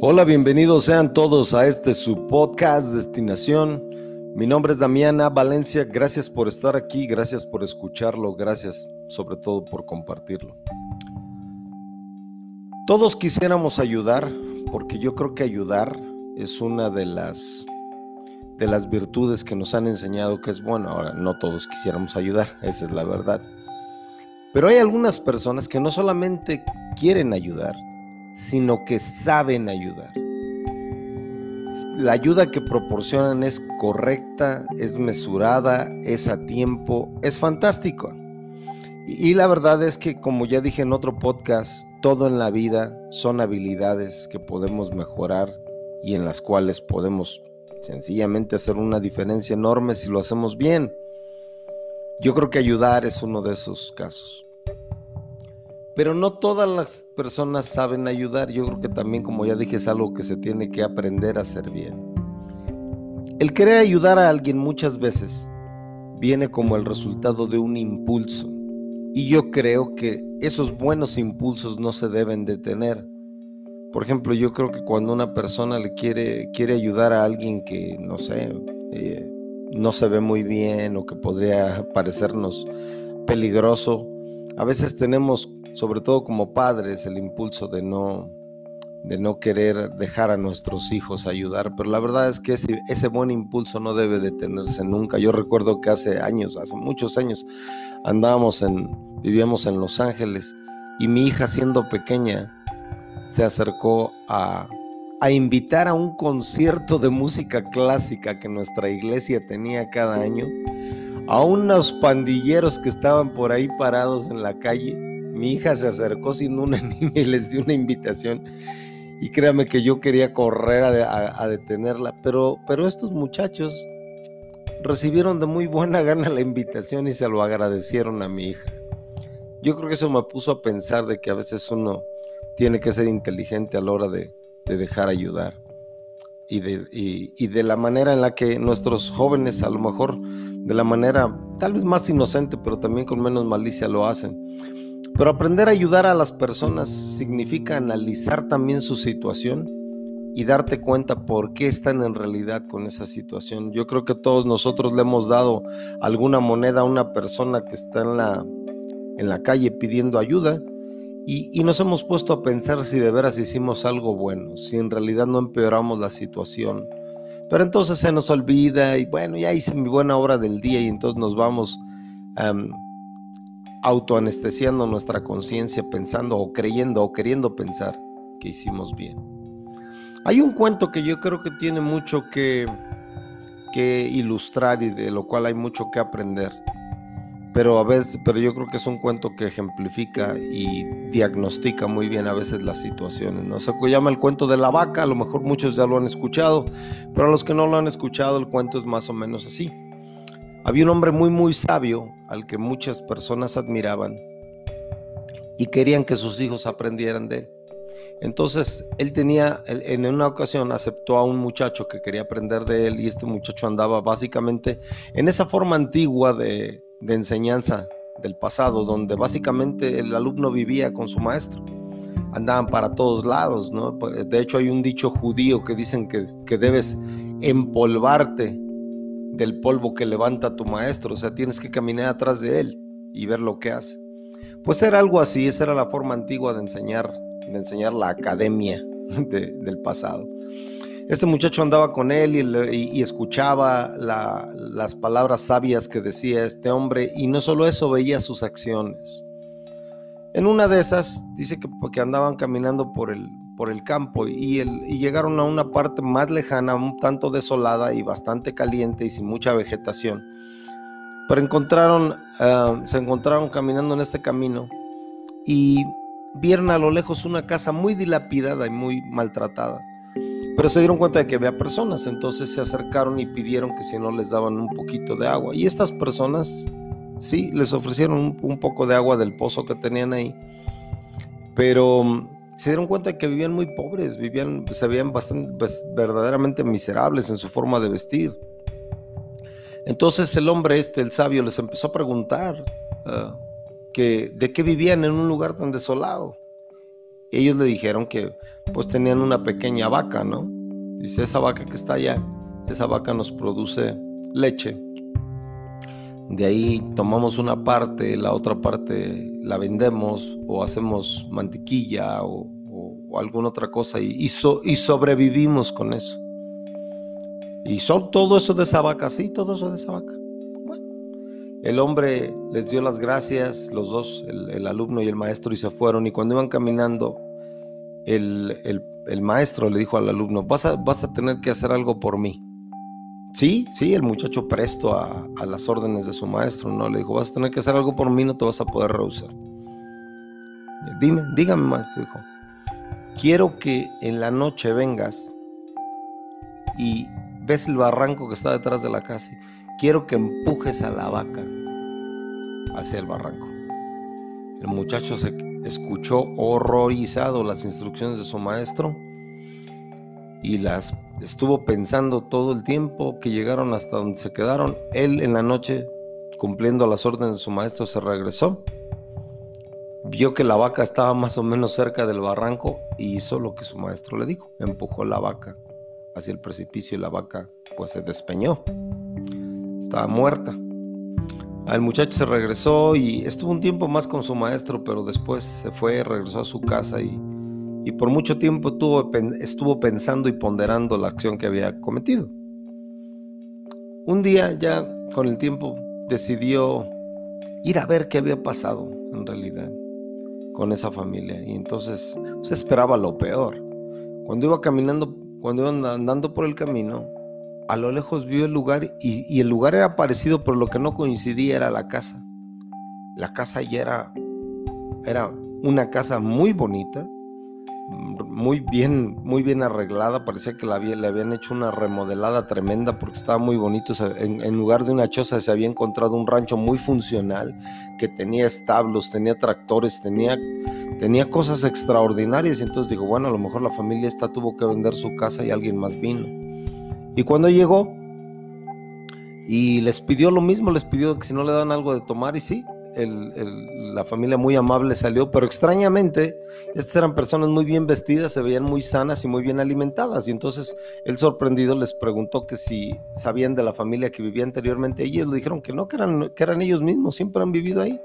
Hola, bienvenidos sean todos a este su podcast Destinación. Mi nombre es Damiana Valencia, gracias por estar aquí, gracias por escucharlo, gracias sobre todo por compartirlo. Todos quisiéramos ayudar, porque yo creo que ayudar es una de las de las virtudes que nos han enseñado que es bueno. Ahora, no todos quisiéramos ayudar, esa es la verdad. Pero hay algunas personas que no solamente quieren ayudar, sino que saben ayudar. La ayuda que proporcionan es correcta, es mesurada, es a tiempo, es fantástico. Y la verdad es que, como ya dije en otro podcast, todo en la vida son habilidades que podemos mejorar y en las cuales podemos sencillamente hacer una diferencia enorme si lo hacemos bien. Yo creo que ayudar es uno de esos casos. Pero no todas las personas saben ayudar. Yo creo que también, como ya dije, es algo que se tiene que aprender a hacer bien. El querer ayudar a alguien muchas veces viene como el resultado de un impulso. Y yo creo que esos buenos impulsos no se deben detener. Por ejemplo, yo creo que cuando una persona le quiere, quiere ayudar a alguien que, no sé, eh, no se ve muy bien o que podría parecernos peligroso, a veces tenemos, sobre todo como padres, el impulso de no, de no querer dejar a nuestros hijos ayudar, pero la verdad es que ese, buen impulso no debe detenerse nunca. Yo recuerdo que hace años, hace muchos años, andábamos en, vivíamos en Los Ángeles y mi hija siendo pequeña, se acercó a, invitar a un concierto de música clásica que nuestra iglesia tenía cada año, a unos pandilleros que estaban por ahí parados en la calle. Mi hija se acercó siendo una niña y les dio una invitación. Y créame que yo quería correr a, detenerla, pero, pero estos muchachos recibieron de muy buena gana la invitación y se lo agradecieron a mi hija. Yo creo que eso me puso a pensar de que a veces uno tiene que ser inteligente a la hora de, dejar ayudar. Y de, y de, la manera en la que nuestros jóvenes, a lo mejor de la manera tal vez más inocente, pero también con menos malicia lo hacen. Pero aprender a ayudar a las personas significa analizar también su situación y darte cuenta por qué están en realidad con esa situación. Yo creo que todos nosotros le hemos dado alguna moneda a una persona que está en la, en la calle pidiendo ayuda y, nos hemos puesto a pensar si de veras hicimos algo bueno, si en realidad no empeoramos la situación. Pero entonces se nos olvida y bueno, ya hice mi buena obra del día y entonces nos vamos autoanestesiando nuestra conciencia pensando o creyendo o queriendo pensar que hicimos bien. Hay un cuento que yo creo que tiene mucho que, que ilustrar y de lo cual hay mucho que aprender pero a veces, pero yo creo que es un cuento que ejemplifica y diagnostica muy bien a veces las situaciones. ¿no? Se llama el cuento de la vaca, a lo mejor muchos ya lo han escuchado, pero a los que no lo han escuchado el cuento es más o menos así. Había un hombre muy muy sabio al que muchas personas admiraban y querían que sus hijos aprendieran de él. Entonces él tenía, en una ocasión aceptó a un muchacho que quería aprender de él y este muchacho andaba básicamente en esa forma antigua de, de enseñanza del pasado, donde básicamente el alumno vivía con su maestro. Andaban para todos lados, ¿no? De hecho hay un dicho judío que dicen que, que debes empolvarte del polvo que levanta tu maestro, o sea, tienes que caminar atrás de él y ver lo que hace. Pues era algo así, esa era la forma antigua de enseñar, de enseñar la academia del pasado. Este muchacho andaba con él y, escuchaba las palabras sabias que decía este hombre y no solo eso, veía sus acciones. En una de esas dice que, andaban caminando por el, por el campo y, llegaron a una parte más lejana, un tanto desolada y bastante caliente y sin mucha vegetación. Pero encontraron, ah, se encontraron caminando en este camino y vieron a lo lejos una casa muy dilapidada y muy maltratada. Pero se dieron cuenta de que había personas, entonces se acercaron y pidieron que si no les daban un poquito de agua. Y estas personas, sí, les ofrecieron un, poco de agua del pozo que tenían ahí. Pero mm, se dieron cuenta de que vivían muy pobres, vivían, se veían verdaderamente miserables en su forma de vestir. Entonces el hombre este, el sabio, les empezó a preguntar ah, que, de qué vivían en un lugar tan desolado. Ellos le dijeron que pues tenían una pequeña vaca, ¿no? Dice, esa vaca que está allá, esa vaca nos produce leche. De ahí tomamos una parte, la otra parte la vendemos o hacemos mantequilla o, alguna otra cosa y, y, sobrevivimos con eso. Y son todo eso de esa vaca, sí, todo eso de esa vaca. El hombre les dio las gracias, los dos, el, alumno y el maestro, y se fueron. Y cuando iban caminando, el, maestro le dijo al alumno, vas a, vas a tener que hacer algo por mí. Sí, sí, el muchacho presto a, las órdenes de su maestro, ¿no? Le dijo, vas a tener que hacer algo por mí, no te vas a poder rehusar. Dime, dígame, maestro, dijo. Quiero que en la noche vengas y ves el barranco que está detrás de la casa. Quiero que empujes a la vaca hacia el barranco. El muchacho se escuchó horrorizado las instrucciones de su maestro y las estuvo pensando todo el tiempo que llegaron hasta donde se quedaron. Él en la noche, cumpliendo las órdenes de su maestro, se regresó. Vio que la vaca estaba más o menos cerca del barranco y hizo lo que su maestro le dijo. Empujó la vaca hacia el precipicio y la vaca pues se despeñó. Estaba muerta. El muchacho se regresó y estuvo un tiempo más con su maestro, pero después se fue, regresó a su casa y y por mucho tiempo estuvo pensando y ponderando la acción que había cometido. Un día ya con el tiempo decidió ir a ver qué había pasado en realidad con esa familia y entonces se esperaba lo peor. Cuando iba caminando, cuando iba andando por el camino, a lo lejos vio el lugar y, el lugar era parecido, pero lo que no coincidía era la casa. La casa ya era, era una casa muy bonita, muy bien, muy bien arreglada. Parecía que la le habían hecho una remodelada tremenda porque estaba muy bonito. en, lugar de una choza se había encontrado un rancho muy funcional que tenía establos, tenía tractores, tenía, tenía cosas extraordinarias. Y entonces dijo, bueno, a lo mejor la familia esta tuvo que vender su casa y alguien más vino. Y cuando llegó y les pidió lo mismo, les pidió que si no le dan algo de tomar y sí, la familia muy amable salió, pero extrañamente estas eran personas muy bien vestidas, se veían muy sanas y muy bien alimentadas. Y entonces él sorprendido les preguntó que si sabían de la familia que vivía anteriormente. Y ellos le dijeron que no, que eran ellos mismos, siempre han vivido ahí.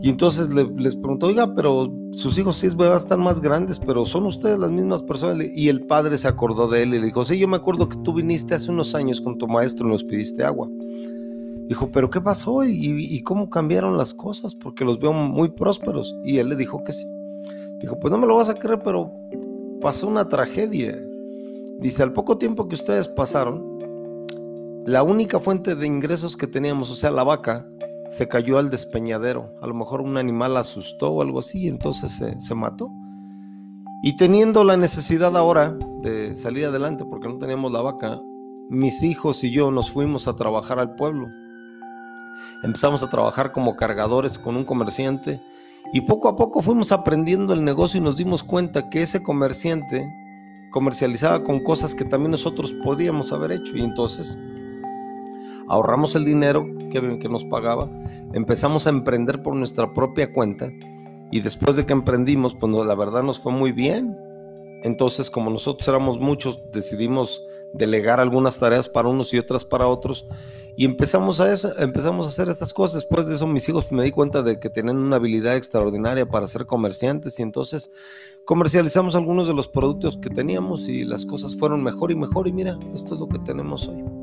Y entonces les preguntó, oiga, pero sus hijos sí están más grandes, pero son ustedes las mismas personas. Y el padre se acordó de él y le dijo, sí, yo me acuerdo que tú viniste hace unos años con tu maestro y nos pidiste agua. Dijo, pero ¿qué pasó? ¿Y, cómo cambiaron las cosas? Porque los veo muy prósperos. Y él le dijo que sí. Dijo, pues no me lo vas a creer, pero pasó una tragedia. Dice, al poco tiempo que ustedes pasaron, la única fuente de ingresos que teníamos, o sea, la vaca, se cayó al despeñadero. A lo mejor un animal asustó o algo así, entonces se, se mató. Y teniendo la necesidad ahora de salir adelante porque no teníamos la vaca, mis hijos y yo nos fuimos a trabajar al pueblo. Empezamos a trabajar como cargadores con un comerciante y poco a poco fuimos aprendiendo el negocio y nos dimos cuenta que ese comerciante comercializaba con cosas que también nosotros podíamos haber hecho y entonces ahorramos el dinero que, nos pagaba, empezamos a emprender por nuestra propia cuenta y después de que emprendimos, pues la verdad nos fue muy bien. Entonces, como nosotros éramos muchos, decidimos delegar algunas tareas para unos y otras para otros y empezamos a, eso, empezamos a hacer estas cosas. Después de eso mis hijos me di cuenta de que tenían una habilidad extraordinaria para ser comerciantes y entonces comercializamos algunos de los productos que teníamos y las cosas fueron mejor y mejor y mira, esto es lo que tenemos hoy.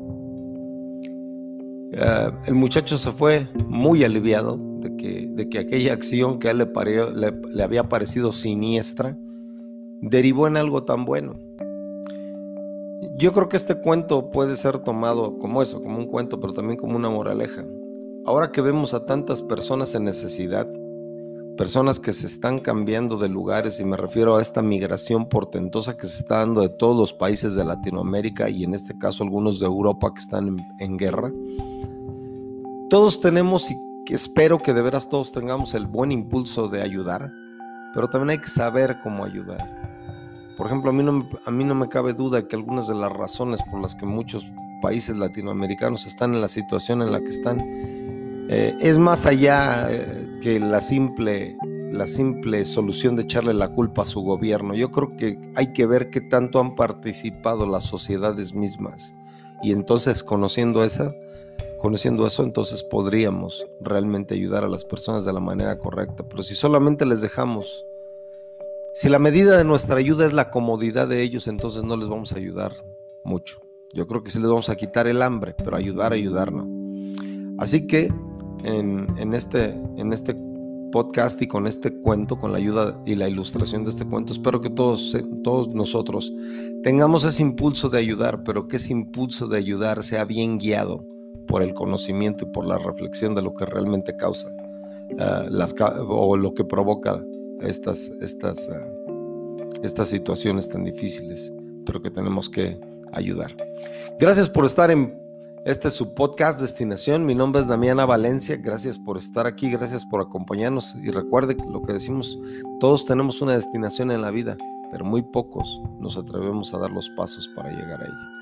El muchacho se fue muy aliviado de que, de que aquella acción que a él le, le había parecido siniestra derivó en algo tan bueno. Yo creo que este cuento puede ser tomado como eso, como un cuento, pero también como una moraleja. Ahora que vemos a tantas personas en necesidad, personas que se están cambiando de lugares, y me refiero a esta migración portentosa que se está dando de todos los países de Latinoamérica y en este caso algunos de Europa que están en, guerra, todos tenemos y espero que de veras todos tengamos el buen impulso de ayudar, pero también hay que saber cómo ayudar. Por ejemplo, a mí, no, a mí no me cabe duda que algunas de las razones por las que muchos países latinoamericanos están en la situación en la que están eh, es más allá eh, que la simple la simple solución de echarle la culpa a su gobierno. Yo creo que hay que ver qué tanto han participado las sociedades mismas. Y entonces, conociendo esa, conociendo eso, entonces podríamos realmente ayudar a las personas de la manera correcta. Pero si solamente les dejamos, si la medida de nuestra ayuda es la comodidad de ellos, entonces no les vamos a ayudar mucho. Yo creo que sí les vamos a quitar el hambre, pero ayudar, ayudar no. Así que en, este, en este podcast y con este cuento, con la ayuda y la ilustración de este cuento, espero que todos, todos nosotros tengamos ese impulso de ayudar, pero que ese impulso de ayudar sea bien guiado por el conocimiento y por la reflexión de lo que realmente causa uh, las, o lo que provoca estas, estas, uh, estas situaciones tan difíciles, pero que tenemos que ayudar. Gracias por estar en este es su podcast Destinación. Mi nombre es Damiana Valencia. Gracias por estar aquí, gracias por acompañarnos. Y recuerde lo que decimos, todos tenemos una destinación en la vida, pero muy pocos nos atrevemos a dar los pasos para llegar a ella.